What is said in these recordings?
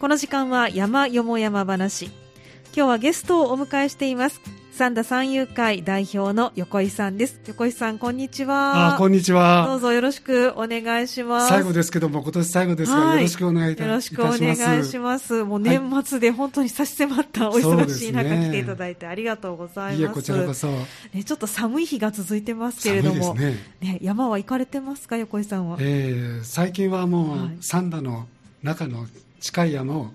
この時間は山よも山話。今日はゲストをお迎えしています。三田三遊会代表の横井さんです。横井さんこんにちは。あこんにちは。どうぞよろしくお願いします。最後ですけども今年最後ですが、はい、よろしくお願いいたします。よろしくお願いします。もう年末で本当に差し迫ったお忙しい中、来ていただいてありがとうございます、いえこちらこそ、ね、ちょっと寒い日が続いてますけれども。ね、ね、山は行かれてますか横井さんは、えー、最近はもう、はい、三田の中の近い山を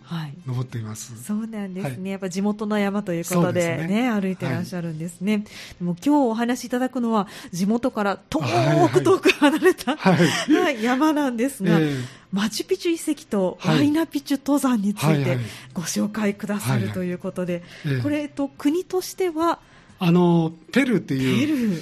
登っています、はい、そうなんですね、はい、やっぱ地元の山ということでね、ね歩いてらっしゃるんですね、はい、でも今日お話しいただくのは地元から遠く遠く離れた、はい、山なんですが、えー、マチュピチュ遺跡とワイナピチュ登山についてご紹介くださるということで、これ、えっと、国としてはあのペルーっていう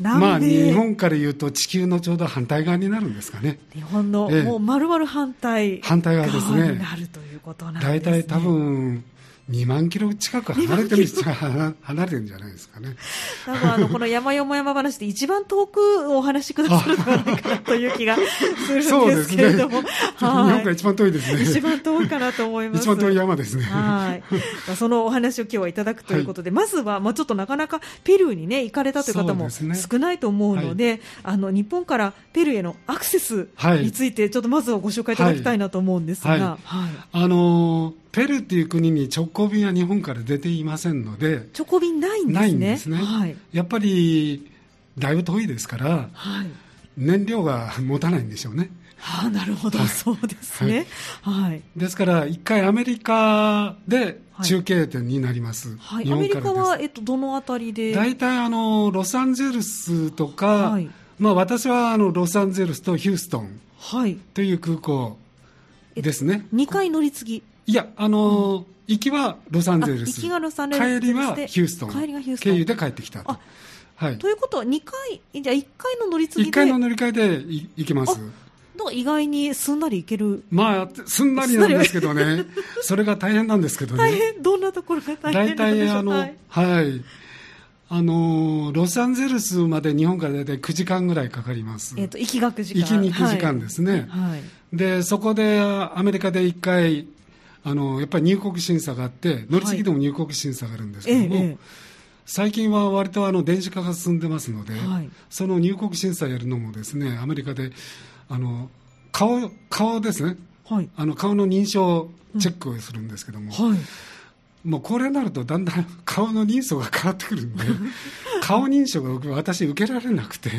まあ、日本から言うと地球のちょうど反対側になるんですかね。日本の、ええ、もう丸々反対反対側ですね。なるということなんですね。大体多分2万キロ近く離れてる離れてるんじゃないですかね。多分あのこの山よも山話で一番遠くお話しくださるのではないかなという気がするんですけれども、ね、日本から一番遠いですね。一番遠いかなと思います。一番遠い山ですね。はい。そのお話を今日はいただくということで、はい、まずはまあちょっとなかなかペルーにね行かれたという方も少ないと思うので、でねはい、あの日本からペルーへのアクセスについてちょっとまずはご紹介いただきたいなと思うんですが、はい、あのーペルーっていう国に直行便は日本から出ていませんので直行便ないんですね。ないんですね、はい、やっぱりだいぶ遠いですから、はい、燃料が持たないんでしょうね。はあ、なるほど、はい、そうですね、はい、ですから一回アメリカで中継点になります、はい、アメリカは、えっと、どのあたりで？大体あのロサンゼルスとか、はい。まあ、私はあのロサンゼルスとヒューストンという空港ですね、2回乗り継ぎいや、あのーうん、行きはロサンゼルス。行きがロサンゼルス。帰りはヒューストン。帰りがヒューストン。経由で帰ってきたと。はい。ということは、2回、じゃあ1回の乗り継ぎで。1回の乗り換えで行けます。だ意外にすんなりいける。まあ、すんなりなんですけどね。それが大変なんですけどね。大変どんなところが大変大体、あの、はい。あのロサンゼルスまで日本から大体9時間ぐらいかかります。えっ、と、行きが9時間。行きに9時間ですね。はい。で、そこでアメリカで1回、あのやっぱり入国審査があって、乗り継ぎでも入国審査があるんですけども、はい。ええ、最近は割とあの電子化が進んでますので、はい、その入国審査やるのもですねアメリカであの顔顔ですね、はい、あの顔の認証チェックをするんですけども。うんもうこれになるとだんだん 顔の人相が変わってくるんで 顔認証が私受けられなくて、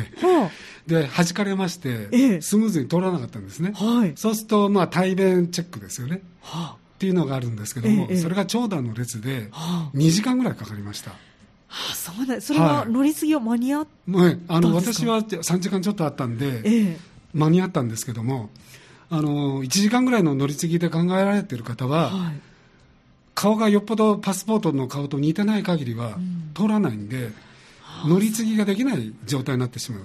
で弾かれまして、スムーズに通らなかったんですね、はい、そうするとまあ対面チェックですよね、はあっていうのがあるんですけども、ええ、それが長蛇の列で2時間ぐらいかかりました。はあ、そうだそれは乗り継ぎは間に合ったはい、あの私は3時間ちょっとあったんで、え、間に合ったんですけどもあの1時間ぐらいの乗り継ぎで考えられている方は、はい、顔がよっぽどパスポートの顔と似てない限りは通らないんで、乗り継ぎができない状態になってしまう。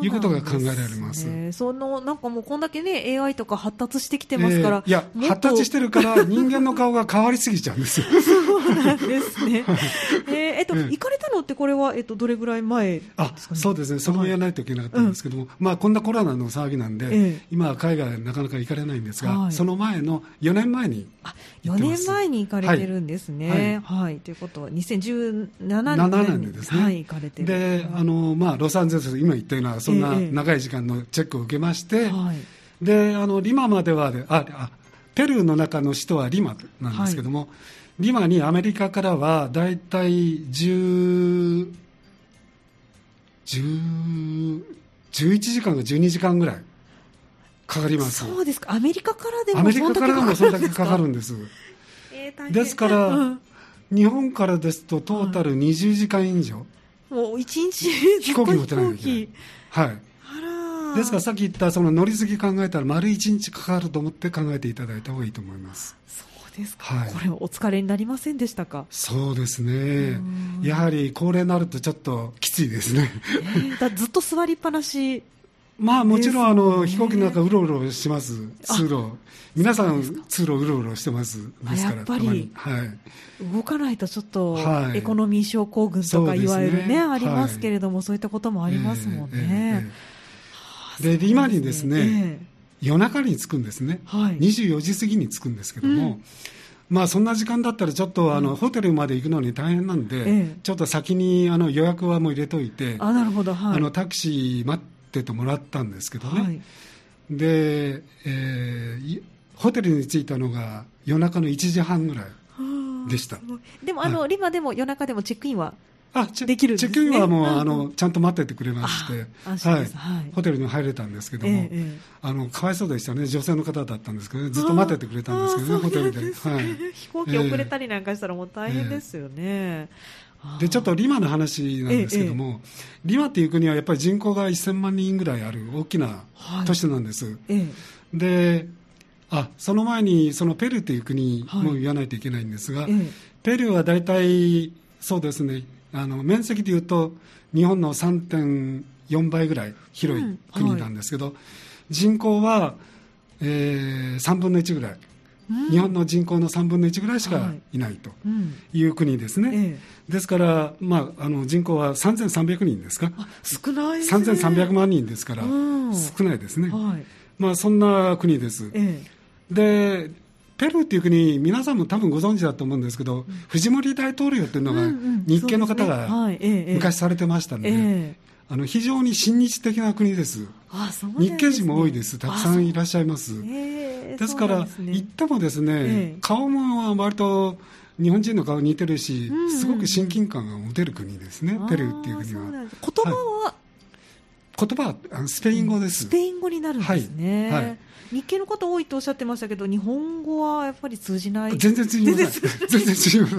ということが考えられます、ね、そのなんかもうこんだけね AI とか発達してきてますから、えー、いや発達してるから人間の顔が変わりすぎちゃうんですよ。そうなんですね、えー、えっと、えー、行かれたのってこれは、えっと、どれぐらい前、ね、あそうですね。それもやらないといけなかったんですけども、はいうん、まあ、こんなコロナの騒ぎなんで、えー、今は海外なかなか行かれないんですが、はい、その前の4年前にあ4年前に行かれてるんですね、はい、はい、ということは2017年。にですね、はい、行かれてであの、まあ、ロサンゼルス今言ったようなそんな長い時間のチェックを受けまして、であのリマまではああペルーの中の首都はリマなんですけども、リマにアメリカからは大体10 10 11時間か12時間ぐらいかかります。そうですか。アメリカからでもアメリカからでもそれだけかかるんです、えー、ですから、うん、日本からですとトータル20時間以上、もう一日 飛行機乗ってないとい。はい。ですからさっき言ったその乗り継ぎ考えたら丸一日かかると思って考えていただいた方がいいと思います。そうですか、はい、これお疲れになりませんでしたか？そうですね。やはり高齢になるとちょっときついですね、えー、だずっと座りっぱなしまあもちろんあの、飛行機の中うろうろします通路。皆さん通路うろうろしてますですから。やっぱり、はい、動かないとちょっと、はい、エコノミー症候群とかいわゆるね、ね、ありますけれども、はい、そういったこともありますもんね、えーえー、で今にですね、夜中に着くんですね、はい、24時過ぎに着くんですけども、うん。まあ、そんな時間だったらちょっとあの、ホテルまで行くのに大変なんで、ええ、ちょっと先にあの予約はもう入れといてあなるほど、はい、あのタクシー待っててもらったんですけどね、はい、で、えー、ホテルに着いたのが夜中の1時半ぐらいでした。でもあの、はい、リマでも夜中でもチェックインはあできる、ね、チェックインはもう、あのちゃんと待っててくれまして、はい、ホテルに入れたんですけども、えー、あのかわいそうでしたね、女性の方だったんですけど、ね、ずっと待っててくれたんですけどね、ホテルで、はい、飛行機遅れたりなんかしたら、もう大変ですよね。えー、でちょっとリマの話なんですけども、えリマっていう国はやっぱり人口が1000万人ぐらいある大きな都市なんです。であその前にそのペルーっていう国も言わないといけないんですが、ペルーは大体そうですねあの面積でいうと日本の3.4倍ぐらい広い国なんですけど、うんはい、人口は、えー、3分の1ぐらい、うん、日本の人口の3分の1ぐらいしかいないとい。う国ですね、ですから、まあ、あの人口は3300人ですか？少ないです、ね、3300万人ですから、少ないですね、はい、まあ、そんな国です、えでペルーっていう国、皆さんも多分ご存知だと思うんですけど、藤森大統領っていうのが、日系の方が昔されてましたので、あの非常に親日的な国です。日系人も多いです。たくさんいらっしゃいます。ですから、行ってもですね、顔も割と日本人の顔似てるし、すごく親近感が持てる国ですね、ペルーっていう国は。言葉は、言葉はスペイン語です。スペイン語になるんですね。はい日系の方多いとおっしゃってましたけど、日本語はやっぱり通じない？全然通じない。全然通じない。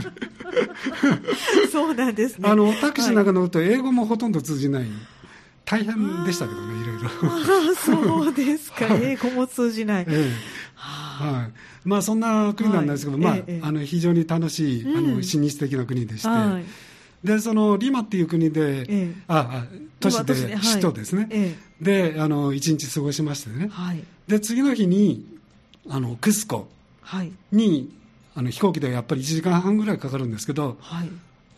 そうなんですね。あの、タクシーなんか乗ると英語もほとんど通じない。大変でしたけどね、いろいろ。あそうですか、英語も通じない。ええはい、まあそんな国なんですけど、はい、まあ、あの非常に楽しい、あの親日的な国でして、はい、でそのリマっていう国で、ええ、あ都市で、首都ですね、ええ、であの一日過ごしましてね、はい、で次の日にあのクスコに、はい、あの飛行機でやっぱり1時間半ぐらいかかるんですけど、はい。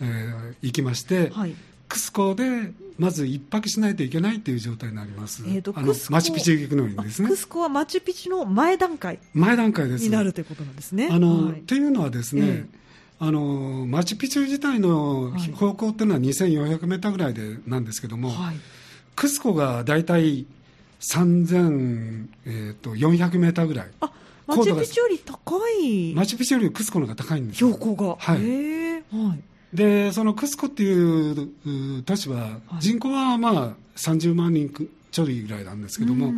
えー、行きまして、はい、クスコでまず一泊しないといけないという状態になります、えーと、あのマチュピチュ行くのにですね。クスコはマチュピチュの前段階。前段階ですになるということなんですね。あの、はい、というのはですね、えーあのマチュピチュ自体の標高っていうのは2400メーターぐらいでなんですけども、はい、クスコが大体3400、えー、メーターぐらい。あマチュピチュより高い。マチュピチュよりクスコの方が高いんです標高が。はい。はい、で、そのクスコっていう都市は、人口はまあ30万人ちょいぐらいなんですけども、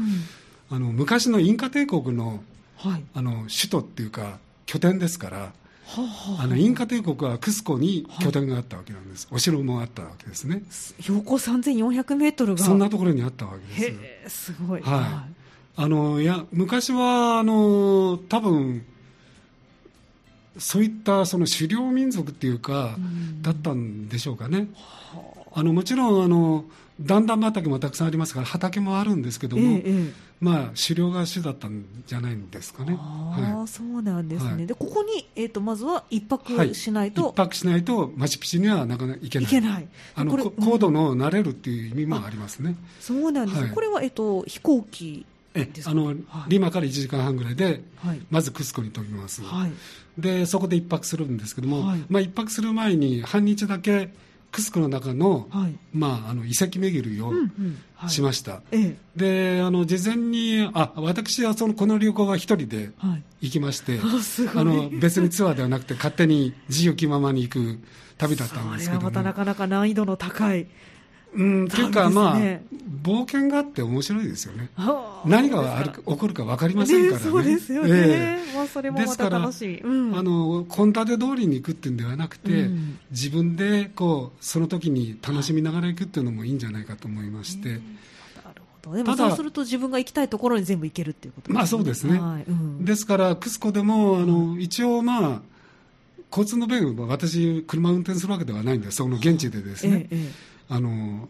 あの昔のインカ帝国の,、はい、あの首都っていうか、拠点ですから、あ。のインカ帝国はクスコに拠点があったわけなんです、お城もあったわけですね。標高3400メートルが。そんなところにあったわけです。すごい、はい、あのいや昔はあの多分そういったその狩猟民族っていうか、だったんでしょうかね。あ。のもちろんあの段々畑もたくさんありますから畑もあるんですけども、ええ、まあ狩猟が主だったんじゃないんですかね。ああ、そうなんですね。はい、でここにえっ、ー、とまずは一泊しないと、はい、一泊しないとマチュピチュにはなかなか行けない。行けない。あの高度の慣れるっていう意味もありますね。そうなんです。はい、これはえっ、ー、と飛行機えあの、はい、リマから1時間半ぐらいで、はい、まずクスコに飛びます、はい、でそこで1泊するんですけども、はい、まあ、1泊する前に半日だけクスコの中の,、まあ、あの遺跡巡りをしました、であの事前にあ私はそのこの旅行は一人で行きまして、あの別にツアーではなくて勝手に自由気ままに行く旅だったんですけども。またなかなか難易度の高いうん、というか、まあ、冒険があって面白いですよね。何がある起こるか分かりませんからね。そうですよね。えー、まあ、それもまた楽しい。うん、あの、献立通りに行くっていうんではなくて、うん、自分で、こう、その時に楽しみながら行くっていうのもいいんじゃないかと思いまして。なるほど。でもそうすると自分が行きたいところに全部行けるっていうことですね。まあそうですね。はいうん、ですから、クスコでも、あの、一応まあ、交通の便は私、車運転するわけではないんで、その現地でですね。ええあの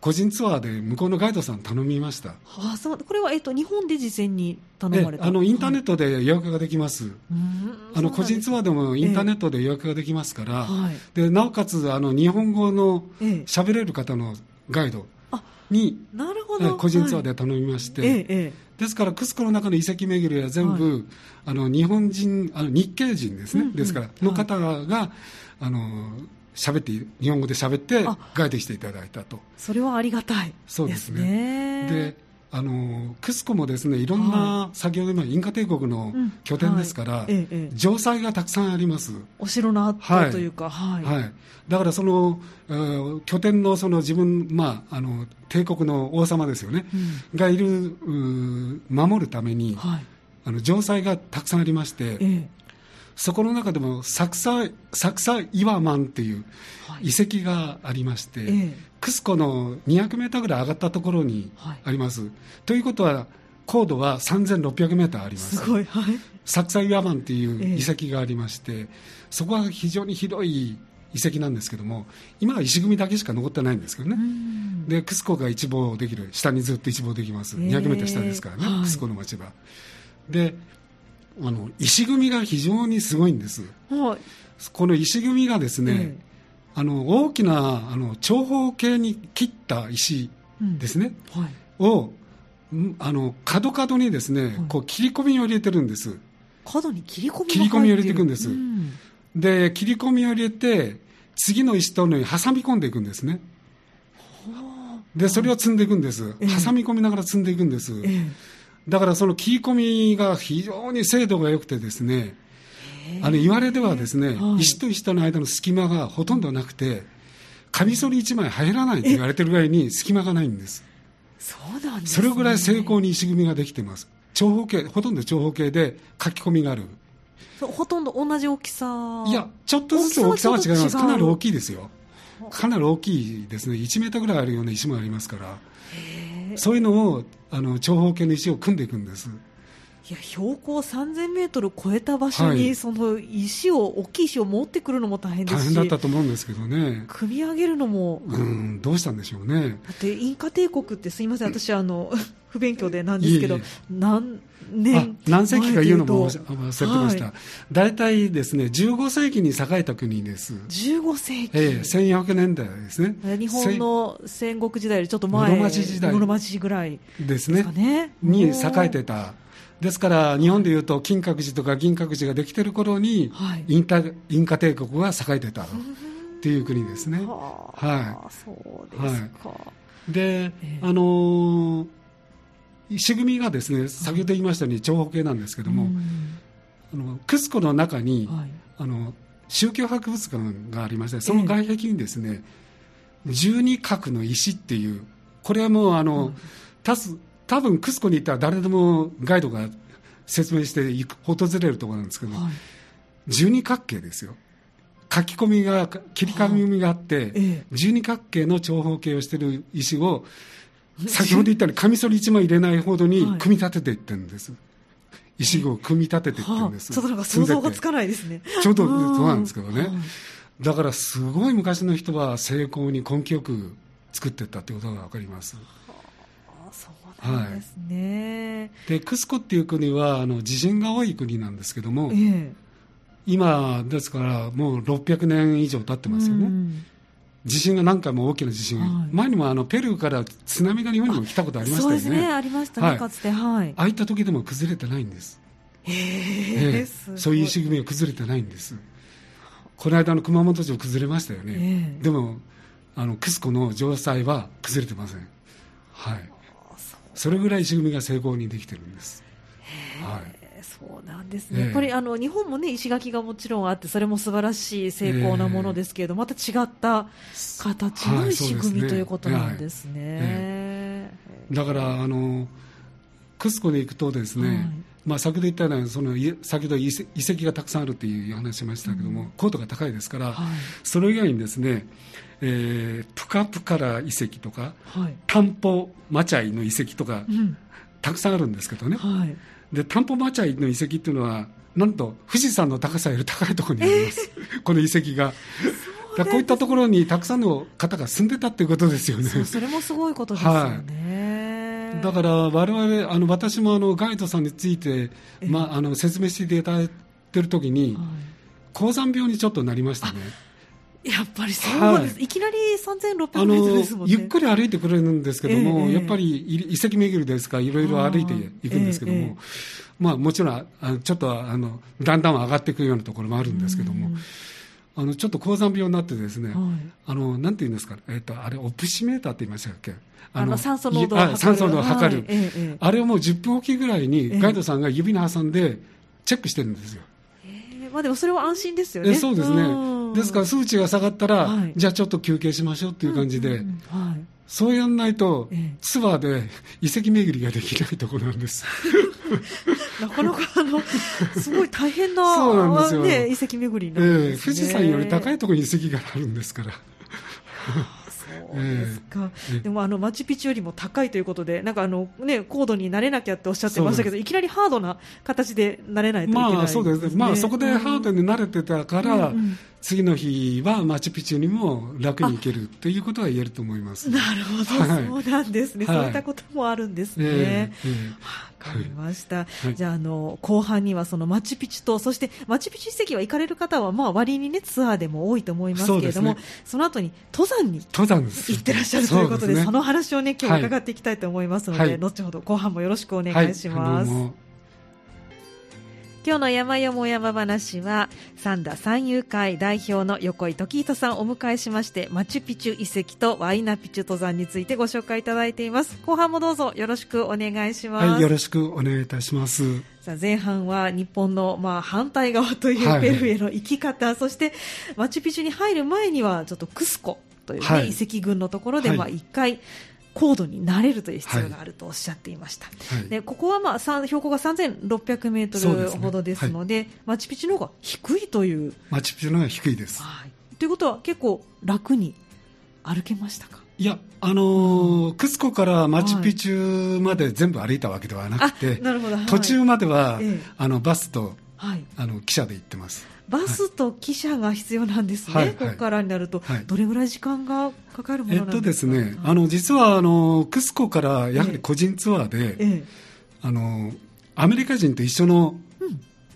個人ツアーで向こうのガイドさん頼みました。あそうこれは、えっと、日本で事前に頼まれた？あのインターネットで予約ができます、はい、あの個人ツアーでもインターネットで予約ができますから、えでなおかつあの日本語の喋れる方のガイド、になるほど。個人ツアーで頼みまして、はい。ええ、ですからクスコの中の遺跡巡りは全部、はい、あの日本人あの日系人ですね、うんうん、ですからの方が、はい、あの喋って日本語で喋ってガイドしていただいたと。それはありがたい、そうですね。であのクスコもですねいろんな、はい、先ほどのインカ帝国の拠点ですから、うんはい。ええ、城塞がたくさんあります。お城の跡というか、はい、はい、だからその、えー、拠点のその自分、まあ、あの帝国の王様ですよね、うん、がいる守るために、あの城塞がたくさんありまして、え、そこの中でもサクササクサイワマンっていう遺跡がありまして、クスコの200メーターぐらい上がったところにあります。はい、ということは、高度は3600メーターあります。すごい、はい。サクサイヤマンっていう遺跡がありまして、ええ、そこは非常に広い遺跡なんですけども、今は石組みだけしか残ってないんですけどね。で、クスコが一望できる、下にずっと一望できます。200メーター下ですからね、はい、クスコの町は。で、あの石組みが非常にすごいんです。はい、この石組みがですね、えあの大きなあの長方形に切った石ですね、うんはい、をあの角角にですね、はい、こう切り込みを入れてるんです。角に切り込み切り込みを入れていくんです、うん、で切り込みを入れて次の石とのに挟み込んでいくんですね。でそれを積んでいくんです、え挟み込みながら積んでいくんです、えだからその切り込みが非常に精度が良くてですねあの言われではですね、はい、石と石との間の隙間がほとんどなくて、カミソリ1枚入らないと言われてるぐらいに隙間がないんです。そうなんです、ね、それぐらい精巧に石組みができてます。長方形、ほとんど長方形で書き込みがある。ほとんど同じ大きさいや、ちょっとずつ大きさは違います。かなり大きいですよ。かなり大きいですね。1メーターぐらいあるような石もありますから。そういうのを、あの、長方形の石を組んでいくんです。いや標高3000メートル超えた場所に、はい、その石を大きい石を持ってくるのも大変ですし大変だったと思うんですけどね。組み上げるのもうんどうしたんでしょうね。だってインカ帝国ってすみません。私あの 不勉強でなんですけど何年何世紀か言うのも忘れてました、はい、大体ですね15世紀に栄えた国です。15世紀。ええ1400年代ですね。日本の戦国時代よりちょっと前室町時代室町ぐらいですね。ね。に栄えてたですから日本でいうと金閣寺とか銀閣寺ができてる頃に、はい、インタインカ帝国が栄えてたっていう国ですね。はい、そうですか、はい、で、えー、あのー、石組みがですね先ほど言いましたように長方形なんですけども、あのクスコの中に、はい、あの宗教博物館がありましてその外壁にですね、えー、十二角の石っていうこれはもうあの、うん、多分クスコに行ったら誰でもガイドが説明して訪れるところなんですけど、はい、十二角形ですよ。書き込みが切り込みがあって、ええ、十二角形の長方形をしている石を先ほど言ったようにカミソリ1枚入れないほどに組み立てていってるんです、はい、石を組み立てていってるんです、ちょっとなんか想像がつかないですね。ちょうどそうなんですけどね、だからすごい昔の人は成功に根気よく作っていったということが分かります。そうですね、はい、でクスコっていう国はあの地震が多い国なんですけども、えー、今ですからもう600年以上経ってますよね、うん、地震が何回も大きな地震、はい、前にもあのペルーから津波が日本にも来たことありましたよね。そうですねありましたね、はい、かつてはい。ああいった時でも崩れてないんです。へえー、そういう石組みが崩れてないんです。この間の熊本城崩れましたよね、えー、でもあのクスコの城塞は崩れてません。はいそれぐらい石組みが成功にできてるんです。はい、そうなんですね、やっぱりあの日本も、ね、石垣がもちろんあってそれも素晴らしい成功なものですけれど、また違った形の石組み、ということなんですね。だからあのクスコで行くとですね、はい、まあ、先ほど言ったようなその先ほど遺跡がたくさんあるという話しましたけども、うん、高度が高いですから、はい、それ以外にですねえー、プカプカラ遺跡とか、はい、タンポマチャイの遺跡とか、うん、たくさんあるんですけどね、はい、でタンポマチャイの遺跡っていうのはなんと富士山の高さより高いところにあります、えー、この遺跡が。こういったところにたくさんの方が住んでたっていうことですよね。それもすごいことですよね。はい、だから我々あの私もあのガイドさんについて、まあ、あの説明していただいてる時に、はい、高山病にちょっとなりましたね。やっぱりそうです、はい、いきなり3600メートルですもんね。ゆっくり歩いてくれるんですけども、えー、やっぱり遺跡巡りですから、いろいろ歩いていくんですけども、えーえー、まあもちろん、あのちょっとあのだんだん上がっていくようなところもあるんですけども、あのちょっと高山病になってですね、はい、あのなんていうんですか、えっ、ー、とあれオプシメーターって言いましたっけ？あの酸素濃度を測る。酸素濃度を測る、はい。あれをもう10分おきぐらいにガイドさんが指に挟んでチェックしてるんですよ。えー、まあでもそれは安心ですよね。そうですね。ですから数値が下がったら、はい、じゃあちょっと休憩しましょうっていう感じで。うんうんはい、そうやんないと、ツアーで遺跡巡りができないところなんです。なかなかあの、すごい大変な、そうなんですよね、遺跡巡りなんです、ね、えー、富士山より高いところに遺跡があるんですから。ですか、えー、でもあのマチュピチュよりも高いということで、なんかあの、ね、高度になれなきゃっておっしゃってましたけど、いきなりハードな形でなれないといけない、ね、まあ、そうです。ね、まあ、そこでハードに慣れてたから、うんうん次の日はマチュピチュにも楽に行けるということは言えると思います。なるほど、はい、そうなんですね、はい、そういったこともあるんですね。わ、えー、かりました、はい、じゃああの後半にはそのマチュピチュとそしてマチュピチュ遺跡は行かれる方はまあ割にねツアーでも多いと思いますけれどもそ、ね,、の後に登山に行ってらっしゃるということで、ね、その話をね今日伺っていきたいと思いますので、後ほど後半もよろしくお願いします。今日の山よも山話は三田三遊会代表の横井時人さんをお迎えしましてマチュピチュ遺跡とワイナピチュ登山についてご紹介いただいています。後半もどうぞよろしくお願いします、はい、よろしくお願いいたします。さあ前半は日本のまあ反対側というペルーへの行き方、はい、そしてマチュピチュに入る前にはちょっとクスコというね、はい、遺跡群のところでまあ一回、高度になれるという必要があるとおっしゃっていました、はい、でここは、まあ、標高が3600メートルほどですので、ねはい、マチュピチュの方が低いという。マチュピチュの方が低いです、はい、ということは結構楽に歩けましたか？いや、あのー、クスコからマチュピチュまで全部歩いたわけではなくて、なるほど。途中までは、ええ、あのバスと、はい、あの汽車で行ってます。バスと汽車が必要なんですね、はい、ここからになると、はい、どれぐらい時間がかかるものなんですか、えっとですね、あの実はあのクスコからやはり個人ツアーで、ええ、あのアメリカ人と一緒の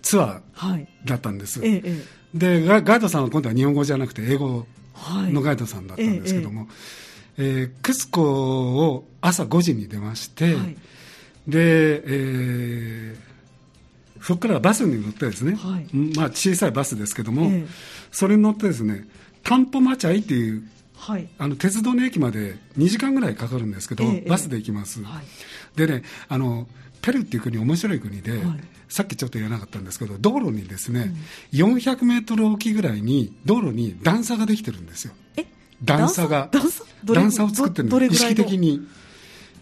ツアーだったんです、うんはい、でガイドさんは今度は日本語じゃなくて英語のガイドさんだったんですけども、ええー、クスコを朝5時に出まして、で、えーそこからバスに乗ってですね、はい、まあ、小さいバスですけども、えー、それに乗ってですねタンポマチャイっていう、はい、あの鉄道の駅まで2時間ぐらいかかるんですけど、えー、バスで行きます、はい、でねあのペルーっていう国面白い国で、はい、さっきちょっと言わなかったんですけど道路にですね、うん、400メートルおきぐらいに道路に段差ができてるんですよ。え？段差が。段差？を作ってるんです。意識的に。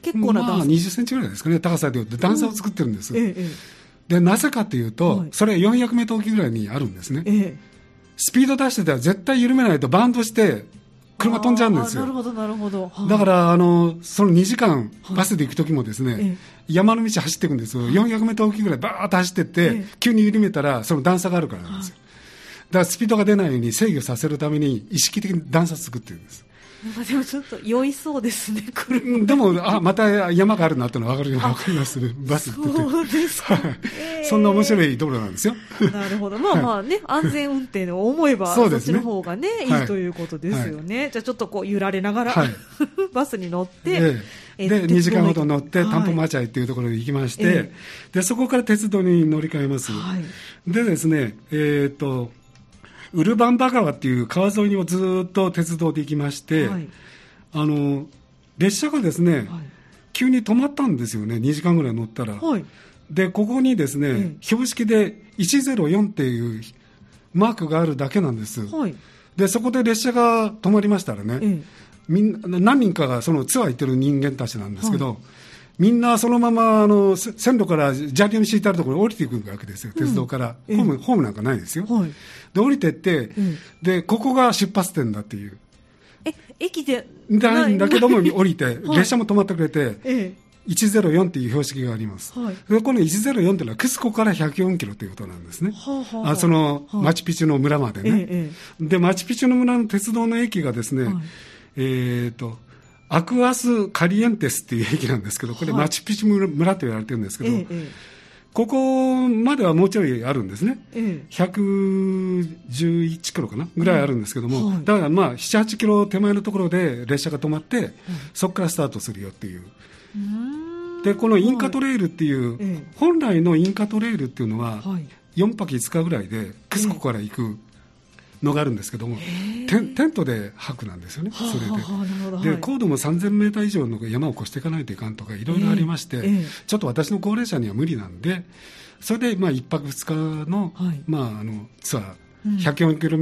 結構な段差、まあ、20センチぐらいですかね高さでいうと段差を作ってるんです、うんええでなぜかというと、はい、それは400メートルおきぐらいにあるんですね、ええ、スピード出してたら絶対緩めないとバンドして車飛んじゃうんですよ。なるほど、なるほど。だから、あの、その2時間、バスで行く時もですね、はい、山の道走っていくんですよ。400メートルおきぐらいバーッと走ってって、急に緩めたら、その段差があるからなんですよ。だからスピードが出ないように制御させるために意識的に段差作ってるんです。でもちょっと酔いそうですね、でも、あまた山があるなってのは分かる分かります、バスって。そうですか、えー、そんな面白い道路なんですよ。なるほど、まあまあね、安全運転を思えば、そっちの方がね、い。いということですよね、じゃあちょっとこう揺られながら、バスに乗って、で2時間ほど乗って、タンポマチャイっていうところに行きまして、でそこから鉄道に乗り換えます。でですね、えっ、とウルバンバ川っていう川沿いをずっと鉄道で行きまして、はい、あの列車がですね、はい、急に止まったんですよね、2時間ぐらい乗ったら。はい、で、ここにですね、標識で104っていうマークがあるだけなんです。で、そこで列車が止まりましたらね、みんな何人かがそのツアー行ってる人間たちなんですけど、みんなそのままあの線路から砂利を敷いてあるところに降りていくわけですよ、鉄道から、ホームホームなんかないですよ、はい、で降りてって、うん、でここが出発点だっていう。え駅でないんだけども降りて、列車も止まってくれて、ええ、104っていう標識があります、はい、でこの104っていうのはクスコから104キロということなんですね、はあはあ、あ。そのマチュピチュの村までね、ええ、でマチュピチュの村の鉄道の駅がですね、はい、えっ、ー、とアクアス・カリエンテスっていう駅なんですけど、これ、マチュピチュ村と言われてるんですけど、はい、ここまではもうちょいあるんですね、ええ、111キロかな？ぐらいあるんですけども、はい、だからまあ7、8キロ手前のところで列車が止まって、うん、そこからスタートするよっていう。でこのインカトレイルっていう、はい、本来のインカトレイルっていうのは、はい、4泊5日ぐらいでクスコから行くのがあるんですけども、テントで泊なんですよね、それで。で、高度も3000メーター以上の山を越していかないといかんとか、いろいろありまして、ちょっと私の高齢者には無理なんで、それで、まあ、1泊2日の、まあ、あのツアー、104キロ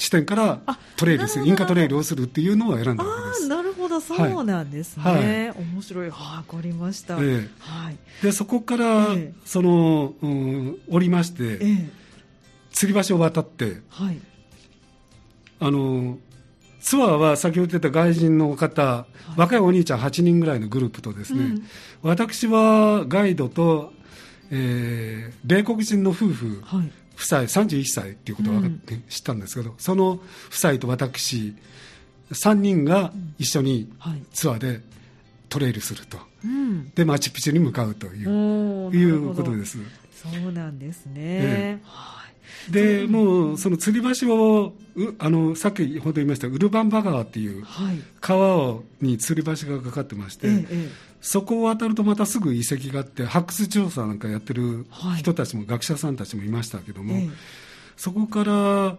地点からトレイルする、インカトレイルをするっていうのを選んだわけです。なるほど、そうなんですね。はい、面白い。わ、かりました。えー、はい。で、そこから、えー、その、うん、降りまして、えー、吊り橋を渡って、はい。あの、ツアーは先ほど言った外人の方、はい、若いお兄ちゃん8人ぐらいのグループとですね、うん、私はガイドと、えー、米国人の夫婦、はい、夫妻31歳っていうことを分かって、知ったんですけど、その夫妻と私3人が一緒にツアーでトレイルすると、うん、でマチュピチュに向かうという。いうことです。そうなんですね、えでもうその吊り橋をあのさっきほど言いましたウルバンバ川っていう川をに吊り橋がかかってまして、ええ、そこを渡るとまたすぐ遺跡があって発掘調査なんかやってる人たちも、はい、学者さんたちもいましたけども、え、そこから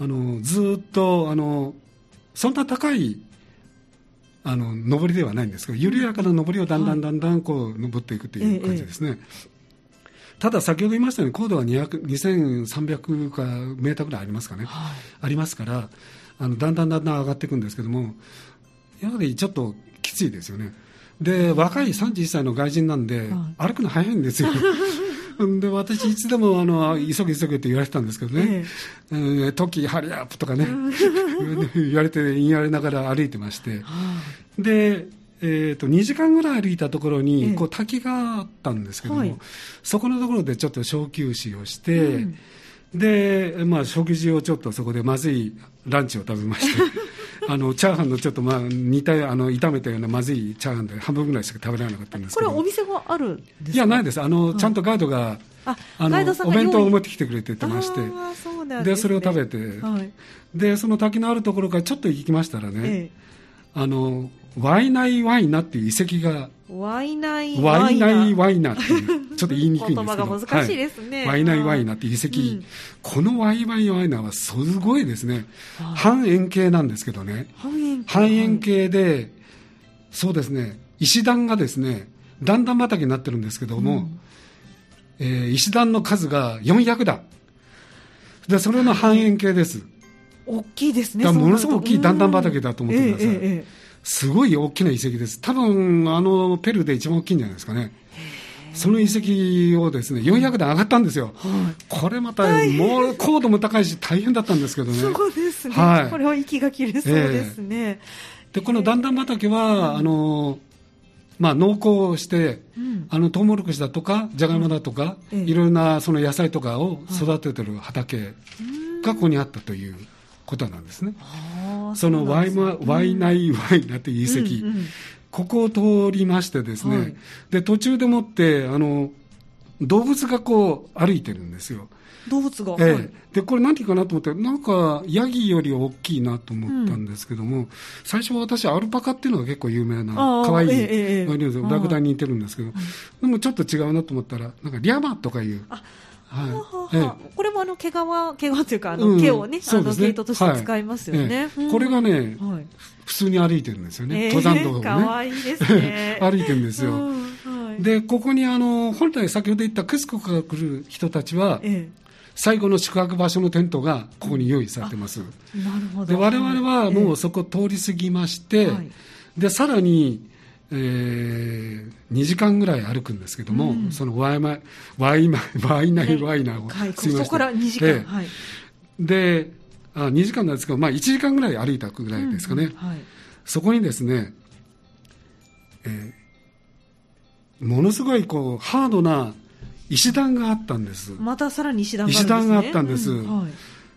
あのずっとあのそんな高いあの上りではないんですけど緩やかな上りをだんだんだんだんこう登っていくという感じですね。ただ先ほど言いましたように高度は2300かメーターぐらいありますかね、はい、ありますからあのだんだんだんだん上がっていくんですけどもやはりちょっときついですよね。で若い31歳の外人なんで、はい、歩くの早いんですよ。で私、いつでもあの急げ急げって言われてたんですけどね、えー、トキ、ハリアップとかね、言われて、言われながら歩いてまして、で、えーと、2時間ぐらい歩いたところに、こう滝があったんですけども、はい、そこのところでちょっと小休止をして、うん、で、まあ、食事をちょっとそこでまずいランチを食べまして。あのチャーハンのちょっとまあ似たあの炒めたようなまずいチャーハンで半分ぐらいしか食べられなかったんですけど。これお店があるんですか？いやないです。あの、はい、ちゃんとガイドがあのお弁当を持ってきてくれててましてそで、ね、それを食べて、はい、でその滝のあるところからちょっと行きましたらね、ええ、あのワイナイワイナっていう遺跡がワイナイワイナ。イワイナっていうちょっと言いにくいんですけど。言葉が難しいですね、はい、ワイナイワイナっていう遺跡、うん、このワイナイワイナはすごいですね、半円形なんですけどね。半円形。でそうですね。石段がですね段々畑になってるんですけども、うん、えー、石段の数が400段。でそれの半円形です、大きいですねものすごく大きい段々畑だと思ってください、えーえーすごい大きな遺跡です。多分、あの、ペルーで一番大きいんじゃないですかね。その遺跡をですね、400段上がったんですよ。はい、これまた、もう高度も高いし大変だったんですけどね。そうですね。はい、これは息が切れそうですね。えー、で、この段々畑は、あの、まあ、農耕して、うん、あのトウモロコシだとかじゃがいもだとか、うん、いろんなその野菜とかを育ててる畑がここにあったということなんですね。そのワイマ、ワイナイワイナという遺跡、うんうん、ここを通りましてですね、はい、で途中でもってあの動物がこう歩いてるんですよ。動物が、ええ、はい、でこれ何かなと思ってなんかヤギより大きいなと思ったんですけども、うん、最初は私アルパカっていうのが結構有名な可愛いえええ、ラクダに似てるんですけど。でもちょっと違うなと思ったらなんかリャマとかいうこれもあの毛皮 毛皮というかあの毛をね、うん、あの毛糸として使いますよね、はいこれがね、はい、普通に歩いてるんですよね、登山道をね。可愛いですね。歩いてるんですよ、はい、でここにあの本来先ほど言ったクスコから来る人たちは、ええ。最後の宿泊場所のテントがここに用意されてます。なるほど。で我々はもうそこ通り過ぎまして、でさらにえー、2時間ぐらい歩くんですけども、うん、そのワイマイワイマイワイナイワイナーを、はい、そこから2時間、はい、であ2時間なんですけど、まあ、1時間ぐらい歩いたぐらいですかね、うん。はい、そこにですね、えー、ものすごいこうハードな石段があったんです。またさらに石段があ、ね、石段があったんです、うん。はい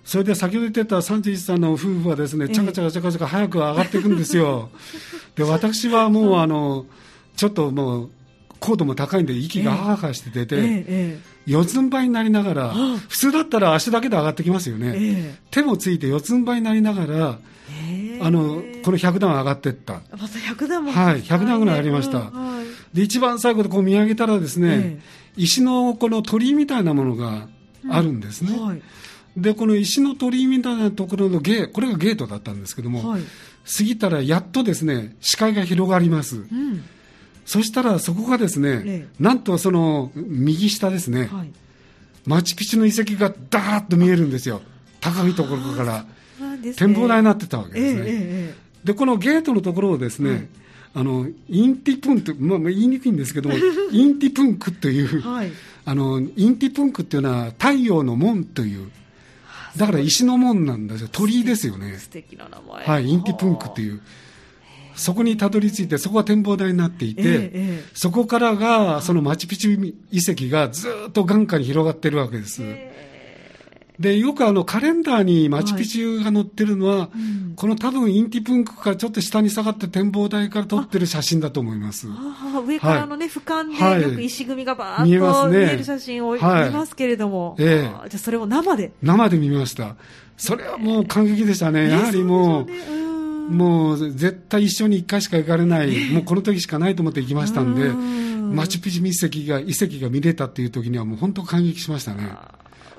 それで先ほど言ってた31歳の夫婦はですね、ちゃかちゃかちゃかちゃか早く上がっていくんですよ。で、私はもう、あの、ちょっともう、高度も高いんで息がハーハーして出て、四つん這いになりながら、普通だったら足だけで上がってきますよね、えー、手もついて四つん這いになりながら、あのこの100段上がっていった。また100段も。はい、100段ぐらいありました。はい、で、一番最後でこう見上げたらですね、石のこの鳥居みたいなものがあるんですね。で、この石の鳥居みたいなところのゲー、これがゲートだったんですけども、はい、過ぎたらやっとですね、視界が広がります。うん。そしたらそこがですね、ええ、なんとその右下ですね、はい、マチュピチュの遺跡がダーッと見えるんですよ、高いところから、展望台になってたわけですね。え、で、このゲートのところをですね、はい、あのインティプンク、まあ、言いにくいんですけども、インティプンクという、はい、あのインティプンクっていうのは太陽の門という、だから石の門なんですよ、鳥居ですよね。素敵な名前。はい、インティプンクという。そこにたどり着いて、そこが展望台になっていて、ええ、そこからが、そのマチュピチュ遺跡がずっと眼下に広がってるわけです。で、よくあのカレンダーにマチュピチュが載ってるのは、はい。うん、この多分インティプンクからちょっと下に下がって展望台から撮ってる写真だと思います。あ上からのね、はい、俯瞰でよく石組みがバーッと見える写真を見ますけれども、はい、ええ、じゃあそれを生で。生で見ました。それはもう感激でしたね。やはりもう、もう絶対一生に一回しか行かれない、もうこの時しかないと思って行きましたんで、マチュピチュ遺跡が遺跡が見れたっていう時には、もう本当感激しましたね。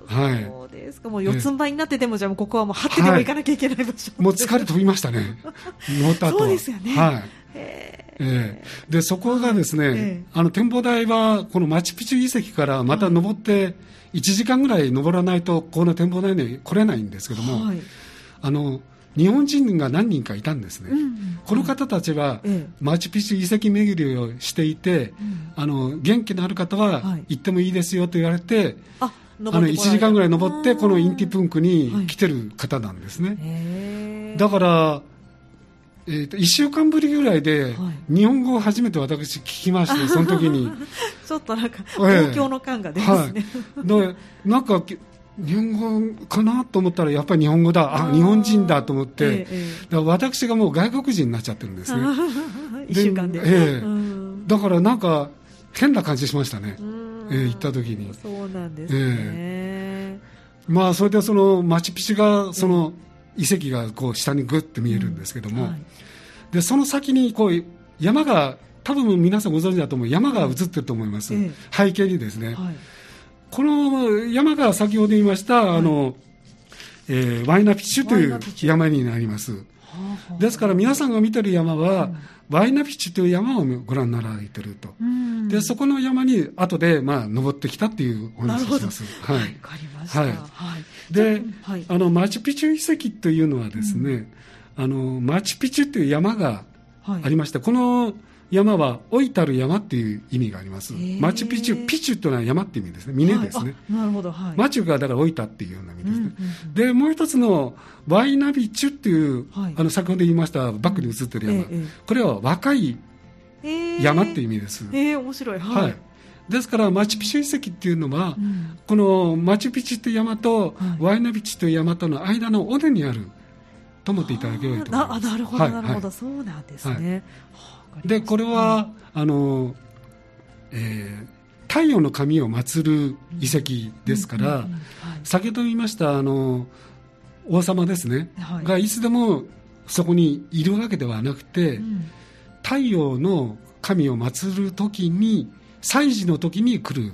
はい。そうですか。もう四つん這いになってても、じゃあここはもう張ってでも行かなきゃいけない場所、はい、もう疲れ飛びましたね。乗った後そうですよね。はい。ええー、でそこがですね、えー、あの展望台はこのマチュピチュ遺跡からまた登って1時間ぐらい登らないとこの展望台に来れないんですけども、はい、あの日本人が何人かいたんですね、うん、この方たちは、マチュピチュ遺跡巡りをしていて、うん、あの元気のある方は行ってもいいですよと言われて、はい、あの1時間ぐらい登ってこのインティプンクに来てる方なんですね、はい、だからえー、と1週間ぶりぐらいで、日本語を初めて私聞きまして、その時に。ちょっとなんか東京の感が出ますね、えー、はい、なんか日本語かなと思ったらやっぱり日本語だ。あ日本人だと思って、え私がもう外国人になっちゃってるんですね。1週間で、ええ、だからなんか変な感じしましたね、えー、行った時に。そうなんですね、えー、まあそれでそのマチュピチュがその遺跡がこう下にグッて見えるんですけども、うんはい、でその先にこう山が多分皆さんご存知だと思う。山が映ってると思います、背景にですね、はい。この山が先ほど言いました、はい、あの、えー、ワイナピッシュという山になります。ですから皆さんが見てる山は、うん、ワイナピッチという山をご覧になられてると、うん、でそこの山に後でまあ登ってきたっていうお話をします。はい、かりました。はい、で、はい、あのマチュピチュ遺跡というのはですね、うん、あのマチュピチュという山がありまして、この山は老いたる山っていう意味があります。マチュピチュ、ピチュというのは山っていう意味ですね。峰ですね。はい、なるほど、はい。マチュがだから老いたっていうような意味ですね。うんうんうん、で、もう一つのワイナビチュっていう、はい、あの、先ほど言いましたバックに映ってる山。うんこれは若い山っていう意味です。ええー、面白い。はい。はいですからマチュピチュ遺跡っていうのは、うん、このマチュピチュという山と、ワイナビチュという山との間の尾根にあると思っていただければいいと思います。なるほど、なるほど、そうなんですね。はいでこれは、あの、えー、太陽の神を祀る遺跡ですから、先ほど言いましたあの王様ですね、はい、がいつでもそこにいるわけではなくて、うん、太陽の神を祀る時に祭事の時に来る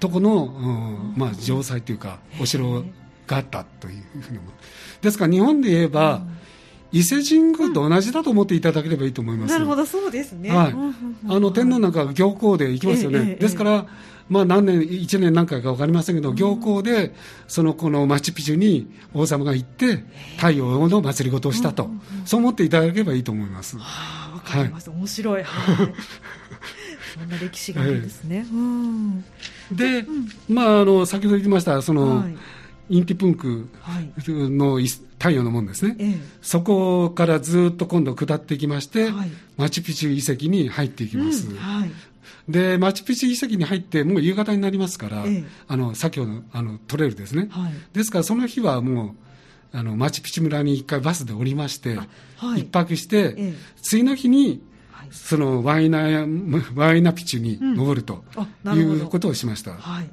とこの、うんまあ、城塞というかお城があったというふうに思う。ですから日本で言えば、うん伊勢神宮と同じだと思っていただければいいと思います。なるほど、そうですね。はい。あの、天皇なんか行幸で行きますよね。ですから、まあ何年、1年何回か分かりませんけど、行幸で、そのこのマチュピチュに王様が行って、太陽の祭り事をしたと、そう思っていただければいいと思います。はあ、分かります。面白い。はい。そんな歴史があるんですね。で、まあ、あの、先ほど言いました、その、インティプンクの太陽の門ですね、ええ、そこからずっと今度下っていきまして、はい、マチュピチュ遺跡に入っていきます、うんはい、でマチュピチュ遺跡に入ってもう夕方になりますから、え、あの先ほどあのトレイルですね、はい、ですからその日はもうあのマチュピチュ村に一回バスで降りまして、はい、一泊して、次の日にそのワイナワイナピチュに登ると、いうことをしました。はい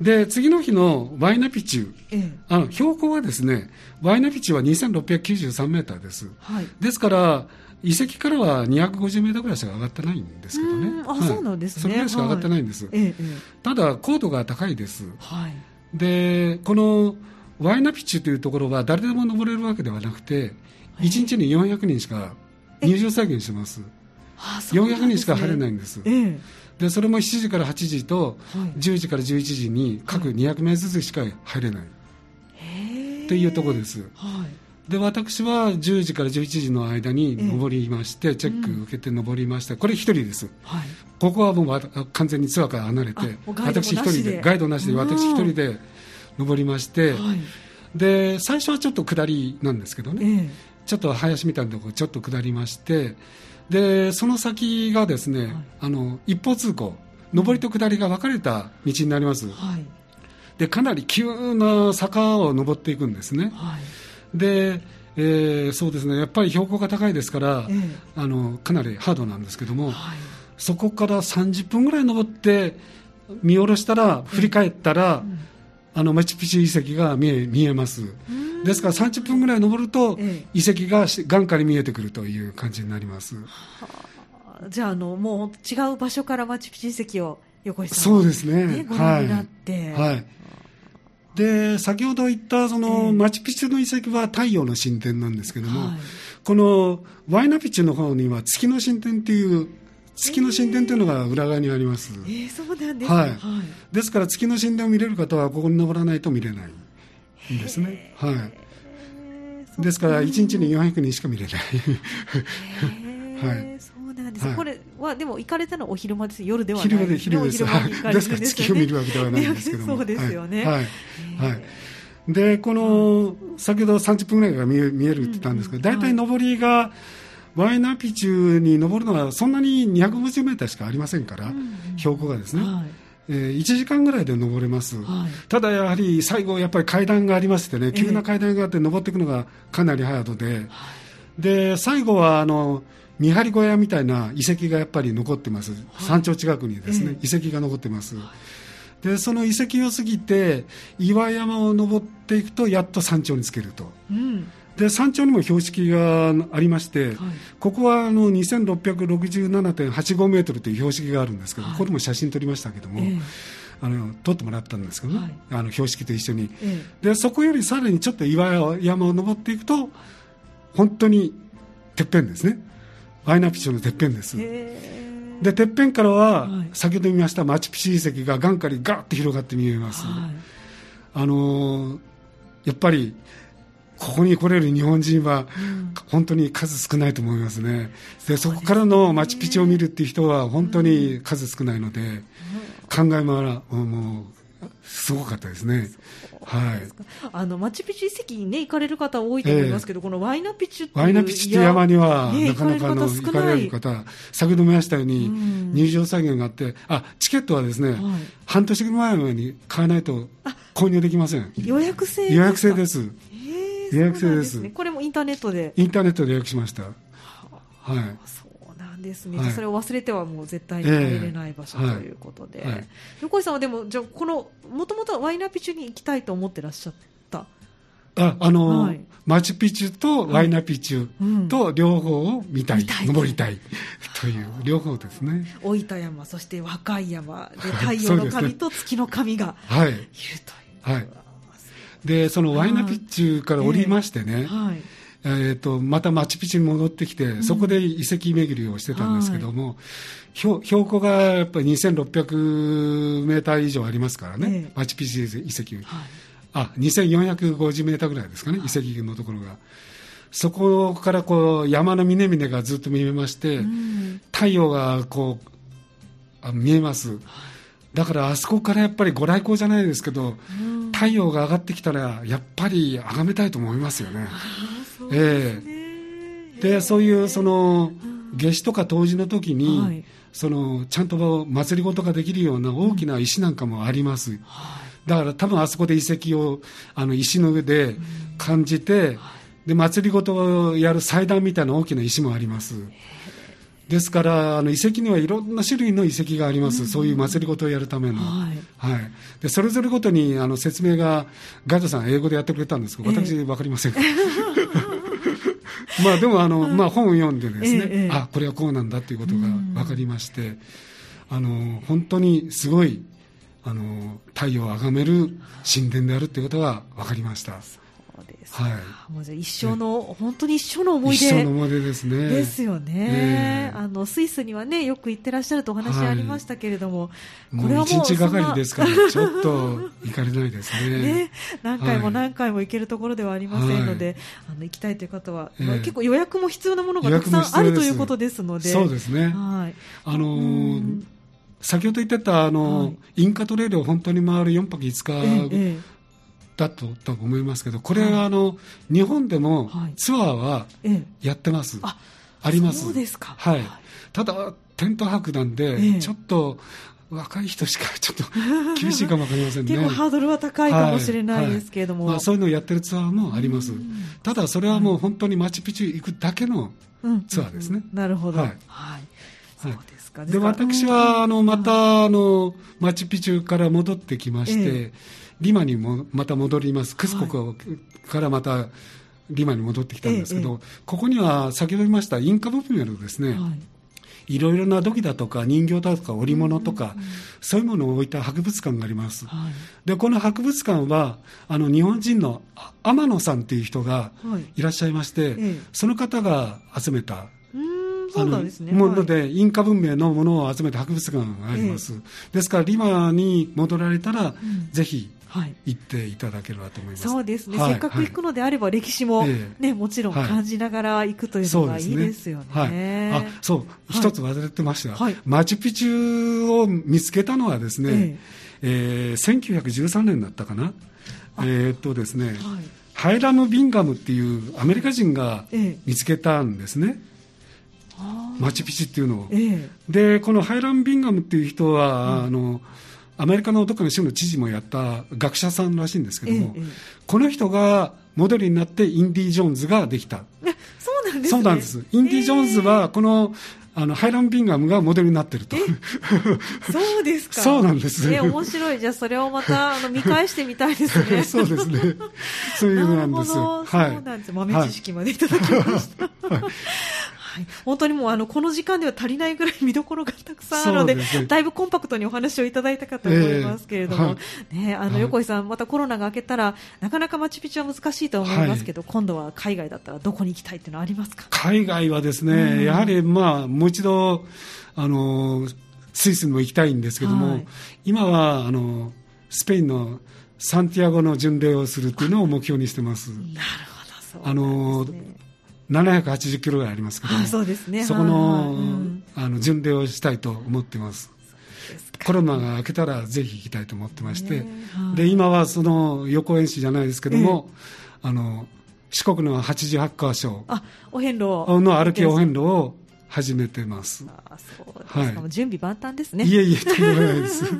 で次の日のワイナピチュ、ええ、あの標高はですねワイナピチュは2693メーターです、はい、ですから遺跡からは250メーターぐらいしか上がってないんですけどね。あ、はい、そうなんですね。それぐらいしか上がってないんです、はい、ただ高度が高いです、はい、でこのワイナピチュというところは誰でも登れるわけではなくて1日に400人しか入場制限してます、はあ、400人しか入れないんです、ええ。でそれも7時から8時と10時から11時に各200名ずつしか入れない、っていうところです、はい、で私は10時から11時の間に登りまして、チェック受けて登りました、これ1人です、はい、ここはもう完全にツアーから離れて私1人でガイドなしで私1人で登りまして、はい、で最初はちょっと下りなんですけどね、ちょっと林みたいなところちょっと下りましてでその先がですね、はい、あの一方通行上りと下りが分かれた道になります、はい、でかなり急な坂を登っていくんですね、はい、で、えー、そうですねやっぱり標高が高いですから、えー、あのかなりハードなんですけども、そこから30分ぐらい登って見下ろしたら振り返ったら、あのマチュピチュ遺跡が見え見えます。ですから30分ぐらい登ると、遺跡が眼下に見えてくるという感じになります。じゃあ、あの、もう違う場所からマチュピチュ遺跡を横井さんそうですね。ご覧になって。はい。はい、で、先ほど言ったその、マチュピチュの遺跡は太陽の神殿なんですけども、はい、このワイナピチュの方には月の神殿っていう月の神殿というのが裏側にあります。えー、そうなんですね、はい、ですから月の神殿を見れる方はここに登らないと見れない。ですね。はい。ですから一日に400人しか見れない。はい。そうなんです。これはでも行かれたのお昼間です。夜ではない。昼間で昼です。はい。ですから月を見るわけではないんですけども。そ うですよね。はい。はい。でこの先ほど30分ぐらいが見え見えるって言ったんですけど、大体上りがワイナピチュに登るのはそんなに250メーターしかありませんから、標高がですね。えー、1時間ぐらいで登れます、はい、ただやはり最後、やっぱり階段がありましてね、急な階段があって登っていくのがかなりハードで、で最後はあの見張り小屋みたいな遺跡がやっぱり残ってます、山頂近くにですね、遺跡が残ってます。でその遺跡を過ぎて岩山を登っていくとやっと山頂につけると、うん、で山頂にも標識がありまして、はい、ここはあの2667.85メートルという標識があるんですけど、はい、これも写真撮りましたけども、えー、あの撮ってもらったんですけどね、はい、あの標識と一緒に、えー、でそこよりさらにちょっと岩山を登っていくと本当にてっぺんですね。ワイナピチョのてっぺんです。え。ー、でてっぺんからは、先ほど見ましたマチュピチュ遺跡が眼下にガーッと広がって見えます、あのー、やっぱりここに来れる日本人は本当に数少ないと思いますね、でそこからのマチュピチュを見るっていう人は本当に数少ないので、考えももうすごかったですね。はい、あのマチュピチュ遺跡に、ね、行かれる方多いと思いますけど、えー、このワイナピチュってワイナピチュって山には、ね、なかなかの行かれる方、先ほども言いましたように、入場作業があって、あチケットはですね、はい、半年前に買わないと購入できません。予約制予約制です。予約制です、ね、これもインターネットで。インターネットで予約しました。はい。そうなんですね。はい、それを忘れてはもう絶対に入れない場所、とい。うことで。はい、横井さんはでも、じゃこの、もともとワイナピチュに行きたいと思ってらっしゃった。あ、あのーはい、マチュピチュとワイナピチュと両方を見たい、はい、登りたい という両方ですね。大分山、そして和歌山で太陽の神と月の神がいるという。はいでそのワイナピッチから降りましてね、えーはい。えーと、またマチュピチュに戻ってきて、うん、そこで遺跡巡りをしてたんですけども、はい、標高がやっぱり2600メーター以上ありますからね、えー、マチュピチュ遺跡、はい、あ2450メーターぐらいですかね、遺跡のところが。そこからこう山の峰々がずっと見えまして、うん、太陽がこうあ見えます。だからあそこからやっぱりご来光じゃないですけど、うん、太陽が上がってきたらやっぱり崇めたいと思いますよね。そうえー、でそういうその夏至とか冬至の時に、はい、そのちゃんと祭りごとができるような大きな石なんかもあります。だから多分あそこで遺跡をあの石の上で感じて、で祭りごとをやる祭壇みたいな大きな石もあります。ですからあの遺跡にはいろんな種類の遺跡があります、うん、そういう祭りごとをやるための、はい、はい、でそれぞれごとにあの説明がガイドさん英語でやってくれたんですけど私、分かりません。まあでもあの、まあ、本を読んでですね、ええ、あこれはこうなんだということが分かりまして、あの本当にすごいあの太陽を崇める神殿であるということが分かりました。です。はい、もうじゃ一生の、本当に一生の思い出。一生の思い出ですね。ですよね、えー、あのスイスにはねよく行ってらっしゃるとお話ありましたけれども、はい、これはもう一日がかりですからちょっと行かれないですね。ね。何回も何回も行けるところではありませんので、はい、あの行きたいという方は、えー、結構予約も必要なものがたくさんあるということですので。そうですね、はい、あのー先ほど言ってたあの、はい、インカトレールを本当に回る4泊5日、ええだとと思いますけど、これはあの、日本でもツアーはやってます。ああります。そうですか。はい。ただ、テント泊なんで、ちょっと、若い人しかちょっと 厳しいかもわかりませんね。結構ハードルは高いかもしれないですけれども。はいはい、まあ、そういうのをやってるツアーもあります。ただ、それはもう本当にマチュピチュ行くだけのツアーですね。なるほど。はい。はい、そうですか。で、私は、あの、また、あの、マチュピチュから戻ってきまして、ええリマにもまた戻ります、クスコからまたリマに戻ってきたんですけど、ここには先ほど言いましたインカブメルですね、い。ろいろな土器だとか人形だとか織物とか、そういうものを置いた博物館があります。はい、で、この博物館は、あの、日本人の天野さんっていう人がい。らっしゃいまして、はい、その方が集めたそうなんですね。もので、インカ文明のものを集めた博物館があります。ですから、リマに戻られたら、ぜひ行っていただければと思います。そうですね、はい、せっかく行くのであれば、歴史もね、もちろん感じながら行くというのがいいですよね。はい、あそう、一つ忘れてました、マチュピチュを見つけたのはですね、ええ。ー、1913年だったかな。えー、っとですね、ハイラム・ビンガムっていうアメリカ人が見つけたんですね。マチュピチュっていうのを、でこのハイラム・ビンガムっていう人は、あのアメリカのどっかの州の知事もやった学者さんらしいんですけども、ええ、この人がモデルになってインディ・ジョーンズができた。そうなんです、ね、そうなんです。インディ・ジョーンズは、この、あの、ハイラン・ビンガムがモデルになってると。そうですか。そうなんです。え、面白い。じゃあ、それをまた、あの、見返してみたいですね。そうですね。そういうのなんです。はい。そうなんです。豆知識までいただきました。はいはい、本当にもうあのこの時間では足りないぐらい見どころがたくさんあるので、ね、だいぶコンパクトにお話をいただいたかと思いますけれども、えーはい、ね、あの横井さん、またコロナが明けたら、なかなかマチュピチュは難しいと思いますけど、はい、今度は海外だったらどこに行きたいっていうのはありますか？海外はですね、うん、やはり、まあ、もう一度あのスイスにも行きたいんですけども、今はあのスペインのサンティアゴの巡礼をするっていうのを目標にしてます。なるほど、あの780キロぐらいありますけど、そうですね、そこの,、あの巡礼をしたいと思ってます。コロナが明けたらぜひ行きたいと思ってまして、で今はその予行演習じゃないですけども、あの四国の88箇所お遍路の歩きお遍路を始めてます。あそうですか、はい、準備万端ですね。いえいえ、とんでもないです。はい。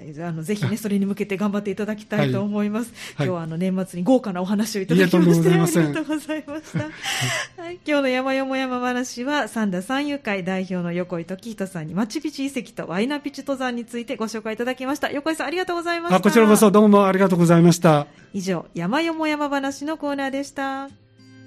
はい、あのぜひね、それに向けて頑張っていただきたいと思います。はい、今日はあの年末に豪華なお話をいただきまして、ありがとうございました。はい、今日の山よも山話は、三田三遊会代表の横井時人さんに、マチュピチ遺跡とワイナピチュ登山についてご紹介いただきました。横井さん、ありがとうございました。こちらこそどうもありがとうございました。以上、山よも山話のコーナーでした。